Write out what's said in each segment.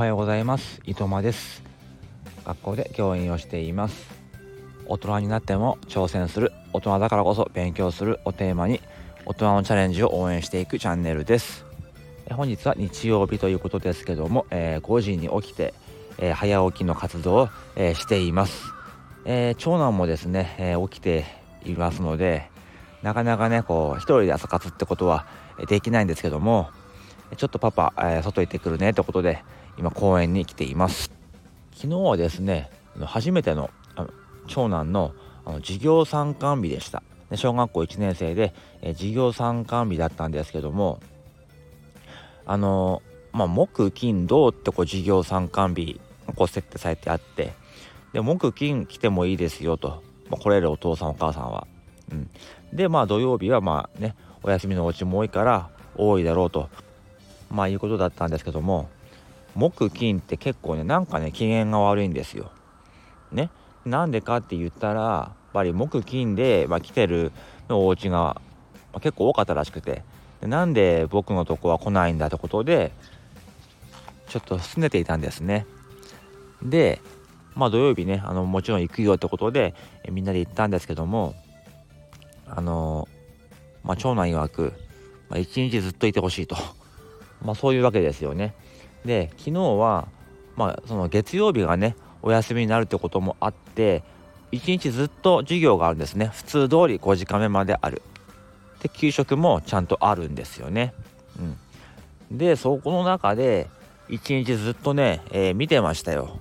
はようございます。伊藤間です。学校で教員をしています。大人になっても挑戦する大人だからこそ勉強するをテーマに大人のチャレンジを応援していくチャンネルです。本日は日曜日ということですけども、えー、5時に起きて、えー、早起きの活動を、えー、しています、え長男もですね、え起きていますのでなかなかねこう一人で朝活ってことはできないんですけどもちょっとパパ、えー、外行ってくるねってことで今公園に来ています。昨日はですね初めての長男のあの授業参観日でした。小学校1年生で、え、授業参観日だったんですけどもあのまあ木金土ってこう授業参観日こう設定されてあってで木金来てもいいですよと、まあ、来れるお父さんお母さんは、うん、でまあ土曜日はまあねお休みのお家も多いから多いだろうと。まあいうことだったんですけども木金って結構ねなんかね機嫌が悪いんですよ。ねなんでかって言ったらやっぱり木金で、まあ、来てるのお家が、まあ、結構多かったらしくてでなんで僕のとこは来ないんだってことでちょっと拗ねていたんですね。でまあ土曜日ねあのもちろん行くよってことでえみんなで行ったんですけどもあのまあ長男曰く、まあ、一日ずっといてほしいと。まあ、そういうわけですよね。で昨日は、まあ、その月曜日がねお休みになるってこともあって一日ずっと授業があるんですね。普通通り5時間目まである。で給食もちゃんとあるんですよね、うん、でそこの中で一日ずっとね、えー、見てましたよ、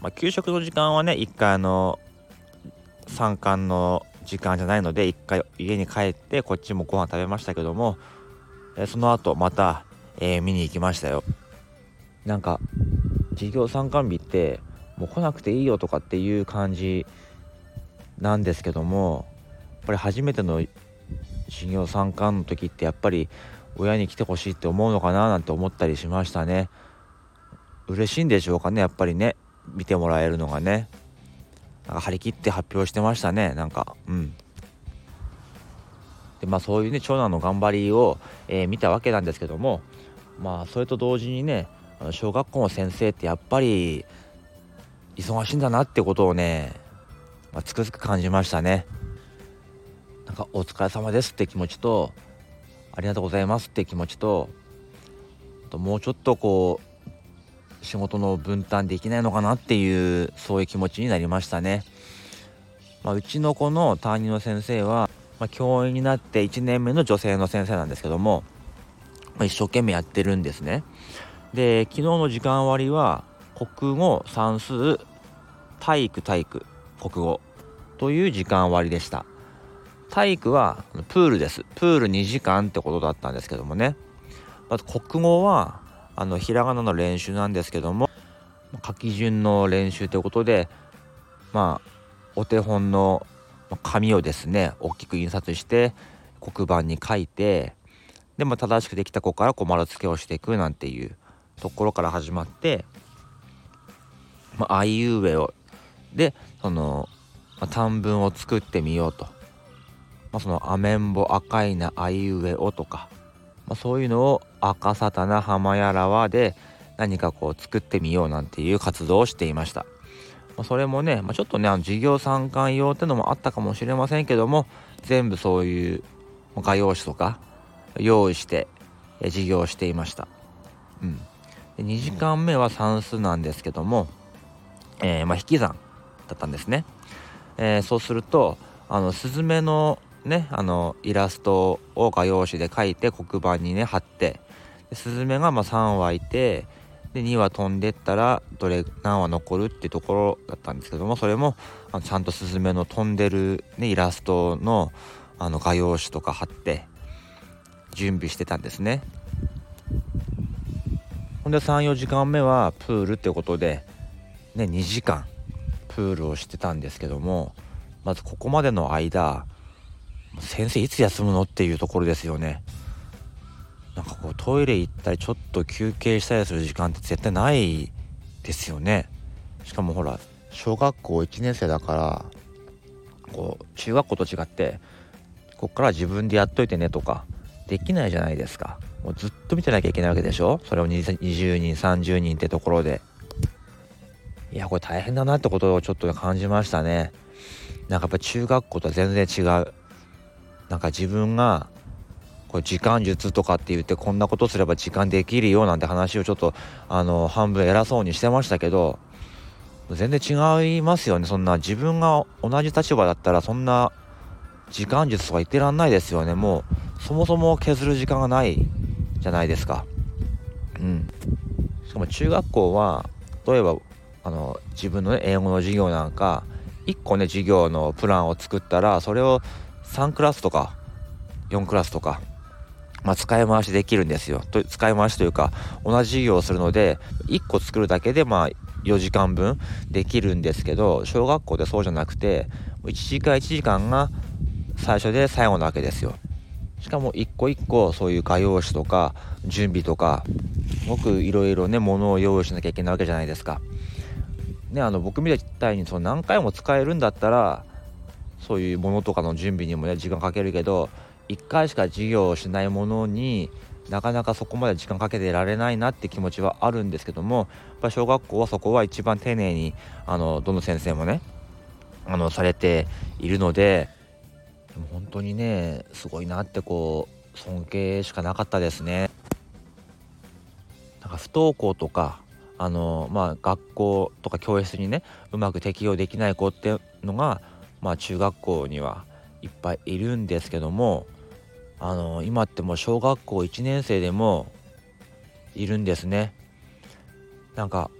まあ、給食の時間はね一回あの参観の時間じゃないので一回家に帰ってこっちもご飯食べましたけども、その後またえー、見に行きましたよ。なんか授業参観日ってもう来なくていいよとかっていう感じなんですけどもやっぱり初めての授業参観の時ってやっぱり親に来てほしいって思うのかななんて思ったりしましたね。嬉しいんでしょうかねやっぱりね。見てもらえるのがね。なんか張り切って発表してましたねなんか。うん。でまあそういうね長男の頑張りを、えー、見たわけなんですけどもまあそれと同時にね小学校の先生ってやっぱり忙しいんだなってことをね、まあ、つくづく感じましたねなんかお疲れ様ですって気持ちとありがとうございますって気持ちとともうちょっとこう仕事の分担できないのかなっていうそういう気持ちになりましたね、まあ、うちの子の担任の先生は、まあ、教員になって1年目の女性の先生なんですけどもま一生懸命やってるんですね。で昨日の時間割は国語算数体育体育国語という時間割でした。体育はプールです。プール2時間ってことだったんですけどもね。まず国語はあのひらがなの練習なんですけども書き順の練習ということでまあお手本の紙をですね大きく印刷して黒板に書いてでも正しくできた子からこう丸付けをしていくなんていうところから始まって「まあ、あいうえお」でその、まあ、短文を作ってみようと、まあ、その「アメンボ赤いなあいうえお」とか、まあ、そういうのを「赤さたな浜やらは」で何かこう作ってみようなんていう活動をしていました。まあ、それもね、まあ、ちょっとねあの授業参観用ってのもあったかもしれませんけども全部そういう画用紙とか用意して授業していました。うん、で2時間目は算数なんですけども、えー、まあ、引き算だったんですね。えー、そうするとあのスズメのねあのイラストを画用紙で描いて黒板にね貼ってスズメがま3羽いてで2羽飛んでったらどれ何羽残るっていうところだったんですけどもそれもあのちゃんとスズメの飛んでる、ね、イラストのあの画用紙とか貼って準備してたんですねほんで34時間目はプールってことでね2時間プールをしてたんですけどもまずここまでの間先生いつ休むのっていうところですよね。なんかこうトイレ行ったりちょっと休憩したりする時間って絶対ないですよね。しかもほら小学校1年生だからこう中学校と違ってこっから自分でやっといてねとかできないじゃないですか。もうずっと見てなきゃいけないわけでしょ？それを20人30人ってところで。いやこれ大変だなってことをちょっと感じましたね。なんかやっぱ中学校とは全然違う。なんか自分がこれ時間術とかって言ってこんなことすれば時間できるよなんて話をちょっとあの半分偉そうにしてましたけど全然違いますよねそんな。自分が同じ立場だったらそんな時間術とか言ってらんないですよね。もうそもそも削る時間がない。じゃないですかうんしかも中学校は例えばあの自分の、ね、英語の授業なんか1個ね授業のプランを作ったらそれを3クラスとか4クラスとかまあ、使い回しできるんですよ。と使い回しというか同じ授業をするので1個作るだけでまあ4時間分できるんですけど小学校でそうじゃなくて1時間1時間が最初で最後なわけですよ。しかも一個一個そういう画用紙とか準備とかすごくいろいろねものを用意しなきゃいけないわけじゃないですか。ねあの僕みたいにその何回も使えるんだったらそういうものとかの準備にもね時間かけるけど1回しか授業をしないものになかなかそこまで時間かけてられないなって気持ちはあるんですけどもやっぱ小学校はそこは一番丁寧にあのどの先生もねあのされているのででも本当にねすごいなってこう尊敬しかなかったですね。なんか不登校とかあのまあ学校とか教室にねうまく適応できない子ってのがまあ中学校にはいっぱいいるんですけどもあの今ってもう小学校1年生でもいるんですねなんか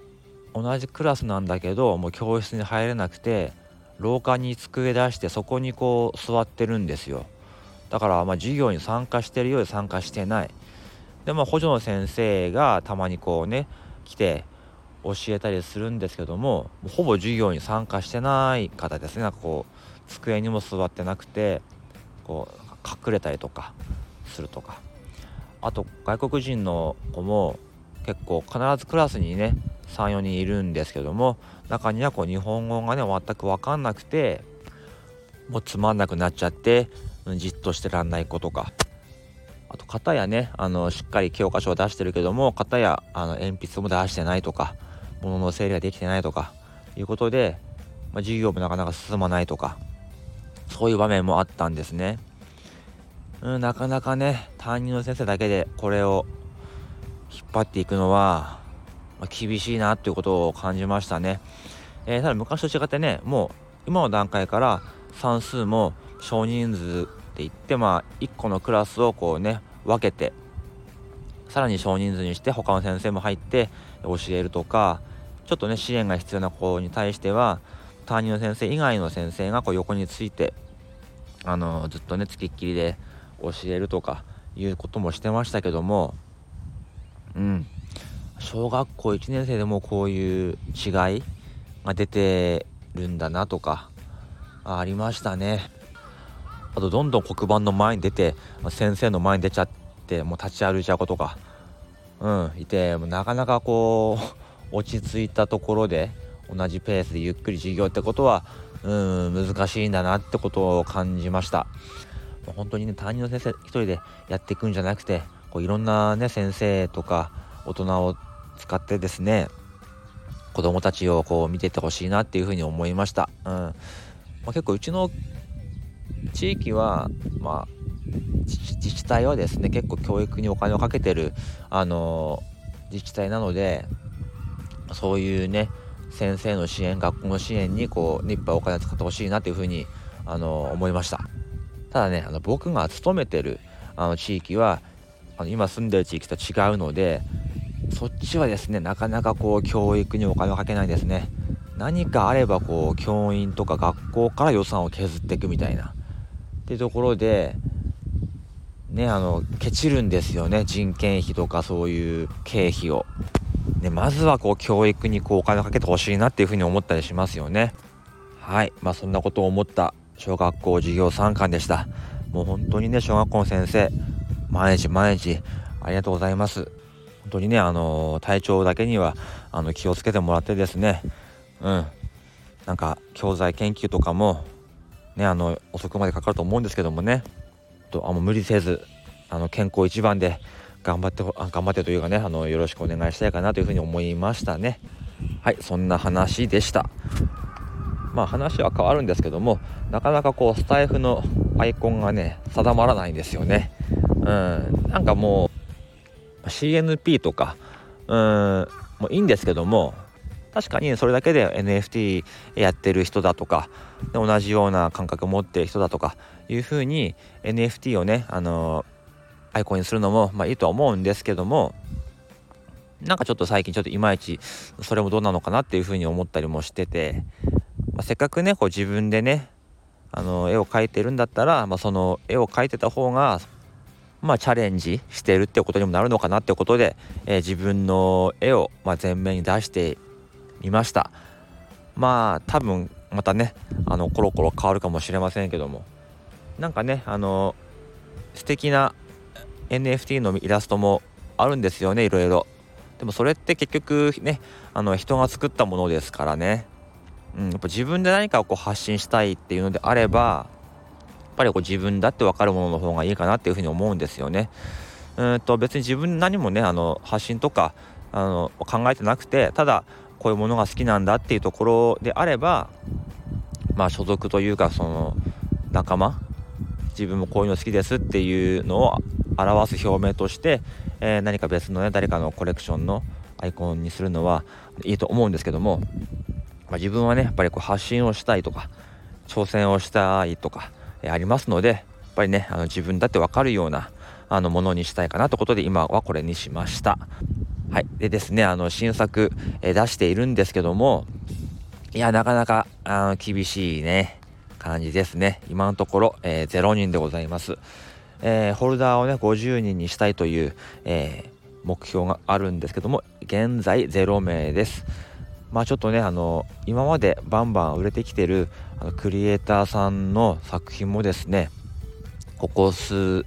同じクラスなんだけどもう教室に入れなくて廊下に机出してそこにこう座ってるんですよ。だからまあ授業に参加してるようで参加してない。でまあ補助の先生がたまにこうね来て教えたりするんですけどもほぼ授業に参加してない方ですね。なんかこう机にも座ってなくてこう隠れたりとかするとか。あと外国人の子も結構必ずクラスにね34人いるんですけども中にはこう日本語がね全く分かんなくてもうつまんなくなっちゃってじっとしてらんない子とかあと型やねあのしっかり教科書を出してるけども型やあの鉛筆も出してないとか物の整理ができてないとかいうことで、まあ、授業もなかなか進まないとかそういう場面もあったんですね。うん、なかなかね担任の先生だけでこれを引っ張っていくのは、ま、厳しいなっていうことを感じましたね、えー、ただ昔と違ってねもう今の段階から算数も少人数って言ってまあ1個のクラスをこうね分けてさらに少人数にして他の先生も入って教えるとかちょっとね支援が必要な子に対しては担任の先生以外の先生がこう横についてあのずっとねつきっきりで教えるとかいうこともしてましたけどもうん。小学校1年生でもこういう違いが出てるんだなとかありましたね。あとどんどん黒板の前に出て先生の前に出ちゃってもう立ち歩いちゃう子とかうんいてなかなかこう 落ち着いたところで同じペースでゆっくり授業ってことはうん難しいんだなってことを感じました。本当にね担任の先生一人でやっていくんじゃなくてこういろんなね先生とか大人を使ってですね子供たちをこう見ててほしいなっていうふうに思いました。うんまあ、結構うちの地域は、まあ、自治体はですね結構教育にお金をかけてる、あの自治体なのでそういうね先生の支援学校の支援にこう、ね、いっぱいお金を使ってほしいなというふうに、あの思いました。ただねあの僕が勤めてるあの地域はあの今住んでる地域と違うのでそっちはですねなかなかこう教育にお金をかけないですね。何かあればこう教員とか学校から予算を削っていくみたいな。っていうところでねあのケチるんですよね。人件費とかそういう経費を。でまずはこう教育にこうお金をかけてほしいなっていうふうに思ったりしますよね。はい。まあそんなことを思った小学校授業参観でした。もう本当にね小学校の先生毎日毎日ありがとうございます。本当にねあの体調だけにはあの気をつけてもらってですね。うん。なんか教材研究とかもねあの遅くまでかかると思うんですけどもね。とあもう無理せずあの健康一番で頑張って頑張ってというかねあのよろしくお願いしたいかなというふうに思いましたね。はいそんな話でした。まあ話は変わるんですけどもなかなかこうスタイフのアイコンがね定まらないんですよね。うん。なんかもう CNP とかうん。もういいんですけども確かにそれだけで NFT やってる人だとか同じような感覚を持ってる人だとかいうふうに NFT をねあのアイコンにするのもまあいいとは思うんですけどもなんかちょっと最近ちょっといまいちそれもどうなのかなっていうふうに思ったりもしてて、まあ、せっかくねこう自分でねあの絵を描いてるんだったら、まあ、その絵を描いてた方がまあ、チャレンジしてるってことにもなるのかなってことで、えー、自分の絵を、まあ、前面に出してみました。まあ多分またねあのコロコロ変わるかもしれませんけども。なんかねあの素敵な NFT のイラストもあるんですよねいろいろ。でもそれって結局ねあの人が作ったものですからね、うん、やっぱ自分で何かをこう発信したいっていうのであればぱりこう自分だって分かるものの方がいいかなっていうふうに思うんですよね。うんと別に自分何もねあの発信とかあの考えてなくてただこういうものが好きなんだっていうところであればまあ所属というかその仲間自分もこういうの好きですっていうのを表す表明として、えー、何か別のね誰かのコレクションのアイコンにするのはいいと思うんですけども、まあ、自分はねやっぱりこう発信をしたいとか挑戦をしたいとかありますのでやっぱりねあの自分だって分かるようなあのものにしたいかなということで今はこれにしました。はい、でですねあの新作、え出しているんですけどもいやなかなかあの厳しいね感じですね。今のところ、えー、0人でございます、えー、ホルダーをね50人にしたいという、えー、目標があるんですけども現在0名です。まあちょっとねあの今までバンバン売れてきてるあのクリエイターさんの作品もですねここ数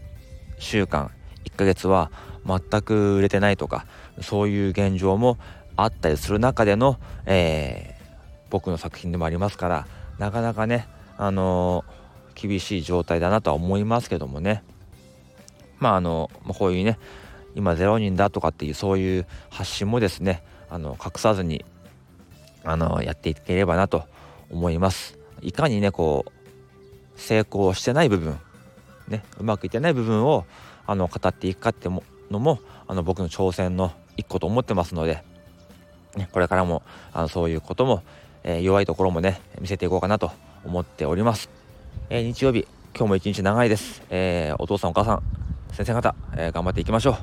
週間1ヶ月は全く売れてないとかそういう現状もあったりする中での、えー、僕の作品でもありますからなかなかねあのー、厳しい状態だなとは思いますけどもね。まああのこういうね今0人だとかっていうそういう発信もですねあの隠さずにあのやっていければなと思います。いかにねこう成功してない部分ねうまくいってない部分をあの語っていくかってものもあの僕の挑戦の一個と思ってますので、ね、これからもあのそういうことも、えー、弱いところもね見せていこうかなと思っております、えー、日曜日今日も一日長いです、えー、お父さんお母さん先生方、え頑張っていきましょ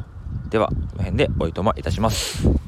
う。ではこの辺でおいとまいたします。